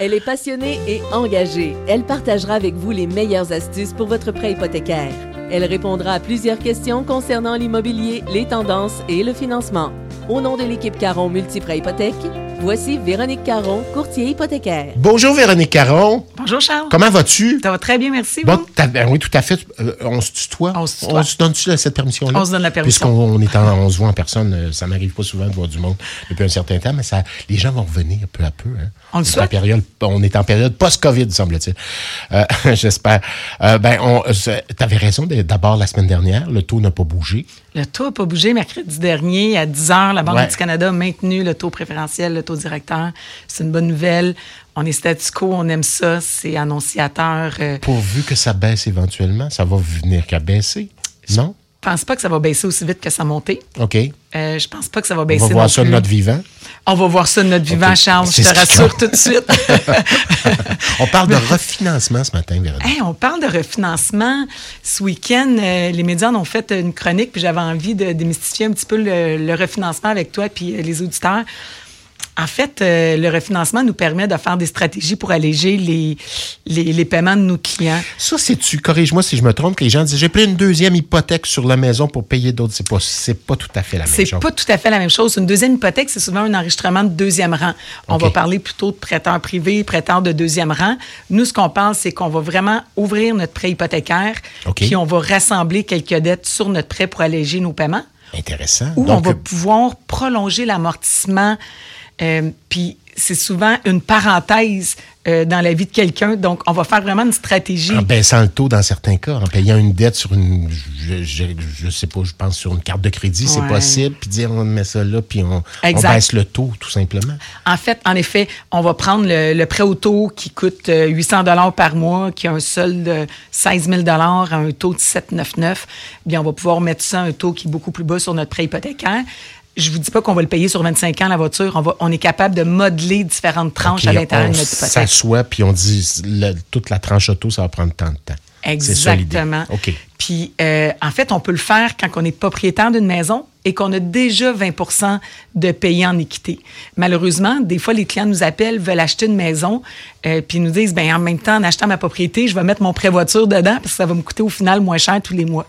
Elle est passionnée et engagée. Elle partagera avec vous les meilleures astuces pour votre prêt hypothécaire. Elle répondra à plusieurs questions concernant l'immobilier, les tendances et le financement. Au nom de l'équipe Caron Multiprêt Hypothèque, voici Véronique Caron, courtier hypothécaire. Bonjour Véronique Caron. Bonjour Charles. Comment vas-tu? Ça va très bien, merci. Bon, ben oui, tout à fait. Euh, on se tutoie? On se tutoie. donne-tu cette permission-là? On se donne la permission. Puisqu'on on est en- on se voit en personne, euh, ça m'arrive pas souvent de voir du monde depuis un certain temps, mais ça, les gens vont revenir peu à peu. hein. On le est en souhaite. période, on est en période post-COVID, semble-t-il. Euh, J'espère. Euh, ben, on, tu avais raison. D'abord, la semaine dernière, le taux n'a pas bougé. Le taux n'a pas bougé mercredi dernier à 10 heures. La Banque Ouais. du Canada a maintenu le taux préférentiel, le taux directeur. C'est une bonne nouvelle. On est statu quo, on aime ça. C'est annonciateur. Euh, Pourvu que ça baisse éventuellement, ça va venir qu'à baisser. Non? Je pense pas que ça va baisser aussi vite que ça montait. OK. Euh, je pense pas que ça va On baisser va voir non ça de notre vivant. On va voir ça de notre vivant. Charles. Je te rassure tout de suite. On parle de refinancement ce matin, Véronique. Hey, on parle de refinancement. Ce week-end, euh, les médias en ont fait une chronique, puis j'avais envie de démystifier un petit peu le, le refinancement avec toi puis euh, les auditeurs. En fait, euh, le refinancement nous permet de faire des stratégies pour alléger les, les, les paiements de nos clients. Ça, c'est-tu, corrige-moi si je me trompe, que les gens disent j'ai pris une deuxième hypothèque sur la maison pour payer d'autres. C'est pas, c'est pas tout à fait la même C'est chose. pas tout à fait la même chose. Une deuxième hypothèque, c'est souvent un enregistrement de deuxième rang. On va parler plutôt de prêteur privé, prêteur de deuxième rang. Nous, ce qu'on parle, c'est qu'on va vraiment ouvrir notre prêt hypothécaire, puis on va rassembler quelques dettes sur notre prêt pour alléger nos paiements. Intéressant. Ou Donc, on va pouvoir prolonger l'amortissement. Euh, puis c'est souvent une parenthèse euh, dans la vie de quelqu'un. Donc, on va faire vraiment une stratégie. en baissant le taux dans certains cas, en payant une dette sur une, je, je, je sais pas, je pense sur une carte de crédit, c'est possible, puis dire on met ça là, puis on, on baisse le taux, tout simplement. En fait, en effet, on va prendre le, le prêt auto qui coûte euh, 800 dollars par mois, qui a un solde de 16 000 dollars à un taux de 7,99. Bien, on va pouvoir mettre ça à un taux qui est beaucoup plus bas sur notre prêt hypothécaire. Je vous dis pas qu'on va le payer sur 25 ans, la voiture. On, va, on est capable de modeler différentes tranches à l'intérieur on de notre hypothèque. s'assoit, puis on dit le- toute la tranche auto, ça va prendre tant de temps. Ça. Exactement. OK. Puis, euh, en fait, on peut le faire quand on est propriétaire d'une maison et qu'on a déjà 20% de payés en équité. Malheureusement, des fois, les clients nous appellent, veulent acheter une maison, euh, puis nous disent, ben en même temps, en achetant ma propriété, je vais mettre mon prêt voiture dedans parce que ça va me coûter au final moins cher tous les mois.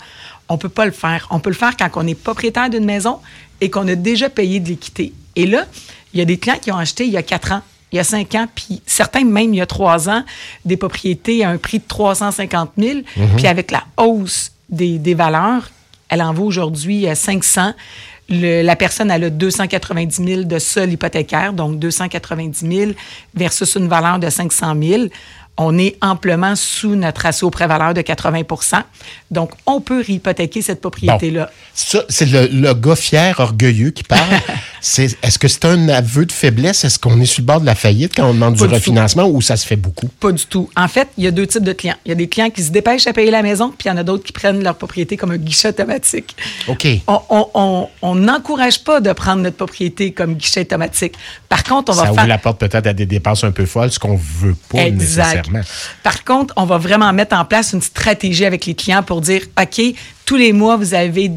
On peut pas le faire. On peut le faire quand on est propriétaire d'une maison et qu'on a déjà payé de l'équité. Et là, il y a des clients qui ont acheté il y a quatre ans, il y a cinq ans, puis certains même il y a trois ans, des propriétés à un prix de 350 000, puis avec la hausse des, des valeurs, elle en vaut aujourd'hui euh, 500. Le- la personne elle a 290 000 de sol hypothécaire, donc 290 000 versus une valeur de 500 000. On est amplement sous notre ratio pré-valeur de 80% Donc, on peut réhypothéquer cette propriété-là. Bon. Ça, c'est le, le gars fier, orgueilleux qui parle. C'est- Est-ce que c'est un aveu de faiblesse? Est-ce qu'on est sur le bord de la faillite quand on demande Pas du du refinancement ou ça se fait beaucoup? Pas du tout. En fait, il y a deux types de clients. Il y a des clients qui se dépêchent à payer la maison, puis il y en a d'autres qui prennent leur propriété comme un guichet automatique. OK. On- n'encourage pas de prendre notre propriété comme guichet automatique. Par contre, on ça va ouvre faire... la porte peut-être à des dépenses un peu folles, ce qu'on veut pas nécessairement. Par contre, on va vraiment mettre en place une stratégie avec les clients pour dire, OK, tous les mois, vous avez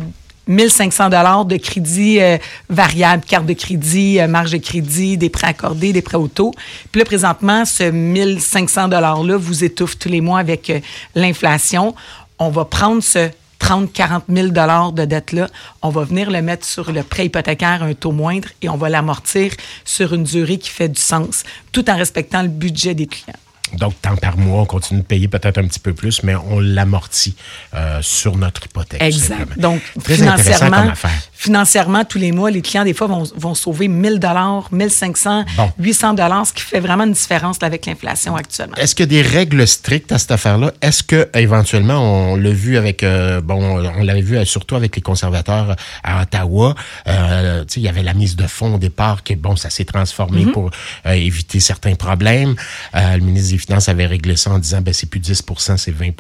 1500 dollars de crédit euh, variable, carte de crédit, euh, marge de crédit, des prêts accordés, des prêts auto. Puis là, présentement, ce 1500 dollars-là vous étouffe tous les mois avec euh, l'inflation. On va prendre ce 30, 40 000 dollars de dette-là, on va venir le mettre sur le prêt hypothécaire à un taux moindre et on va l'amortir sur une durée qui fait du sens, tout en respectant le budget des clients. Donc, tant par mois, on continue de payer peut-être un petit peu plus, mais on l'amortit euh, sur notre hypothèque. Exact. Donc, Très intéressant financièrement, comme affaire. Financièrement, tous les mois, les clients, des fois, vont, vont sauver 1000 dollars, 1500, Bon. 800 dollars, ce qui fait vraiment une différence là, avec l'inflation actuellement. Est-ce qu'il y a des règles strictes à cette affaire-là? Est-ce que éventuellement, on l'a vu avec, euh, bon, on l'avait vu euh, surtout avec les conservateurs à Ottawa, euh, il y avait la mise de fonds au départ, que bon, ça s'est transformé pour euh, éviter certains problèmes. Le ministre des Finances avait réglé ça en disant, ben c'est plus 10% c'est 20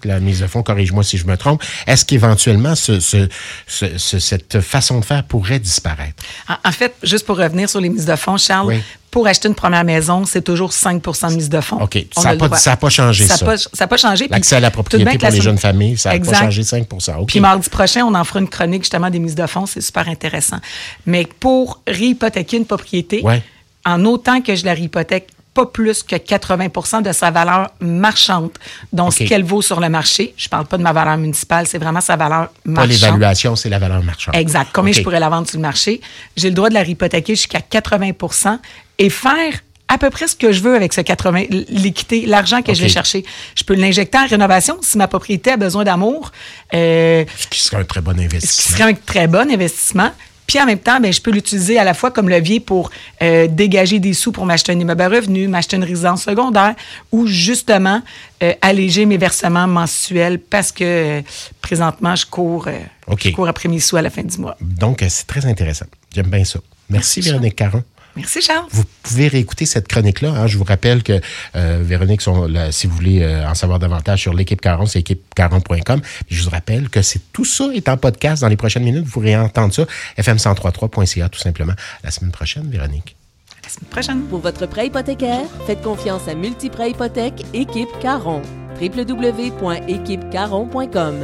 que la mise de fonds. Corrige-moi si je me trompe. Est-ce qu'éventuellement, ce, ce, ce- ce- cette façon de faire pourrait disparaître? En, en fait, juste pour revenir sur les mises de fonds, Charles, Oui. pour acheter une première maison, c'est toujours 5 de mise de fonds. OK. On Ça a n'a pas, pas changé, ça. Ça n'a pas, ça a pas changé. L'accès à la propriété pour la les jeunes familles, ça n'a pas changé 5 OK. Puis mardi prochain, on en fera une chronique justement des mises de fonds. C'est super intéressant. Mais pour réhypothéquer une propriété, Ouais. en autant que je la réhypothèque pas plus que 80% de sa valeur marchande, donc ce qu'elle vaut sur le marché. Je parle pas de ma valeur municipale, c'est vraiment sa valeur Pas marchande. l'évaluation, c'est la valeur marchande. Exact. Combien je pourrais la vendre sur le marché? J'ai le droit de la hypothéquer jusqu'à 80% et faire à peu près ce que je veux avec ce 80, l'équité, l'argent que je vais chercher. Je peux l'injecter en rénovation si ma propriété a besoin d'amour, euh, Ce qui serait un très bon ce qui investissement. serait un très bon investissement. Puis en même temps, ben, je peux l'utiliser à la fois comme levier pour euh, dégager des sous pour m'acheter un immeuble à revenu, m'acheter une résidence secondaire ou justement euh, alléger mes versements mensuels parce que euh, présentement, je cours, OK. je cours après mes sous à la fin du mois. Donc, c'est très intéressant. J'aime bien ça. Merci, Merci, Véronique Caron. Merci, Charles. Vous pouvez réécouter cette chronique-là. hein. Je vous rappelle que euh, Véronique, son- là, si vous voulez euh, en savoir davantage sur l'équipe Caron, c'est équipecaron.com. Puis Je vous rappelle que c'est tout ça est en podcast dans les prochaines minutes. Vous pourrez entendre ça. fm1033.ca tout simplement. La semaine prochaine, Véronique. À la semaine prochaine. Pour votre prêt hypothécaire, faites confiance à Multiprêt Hypothèque Équipe Caron. www.équipecaron.com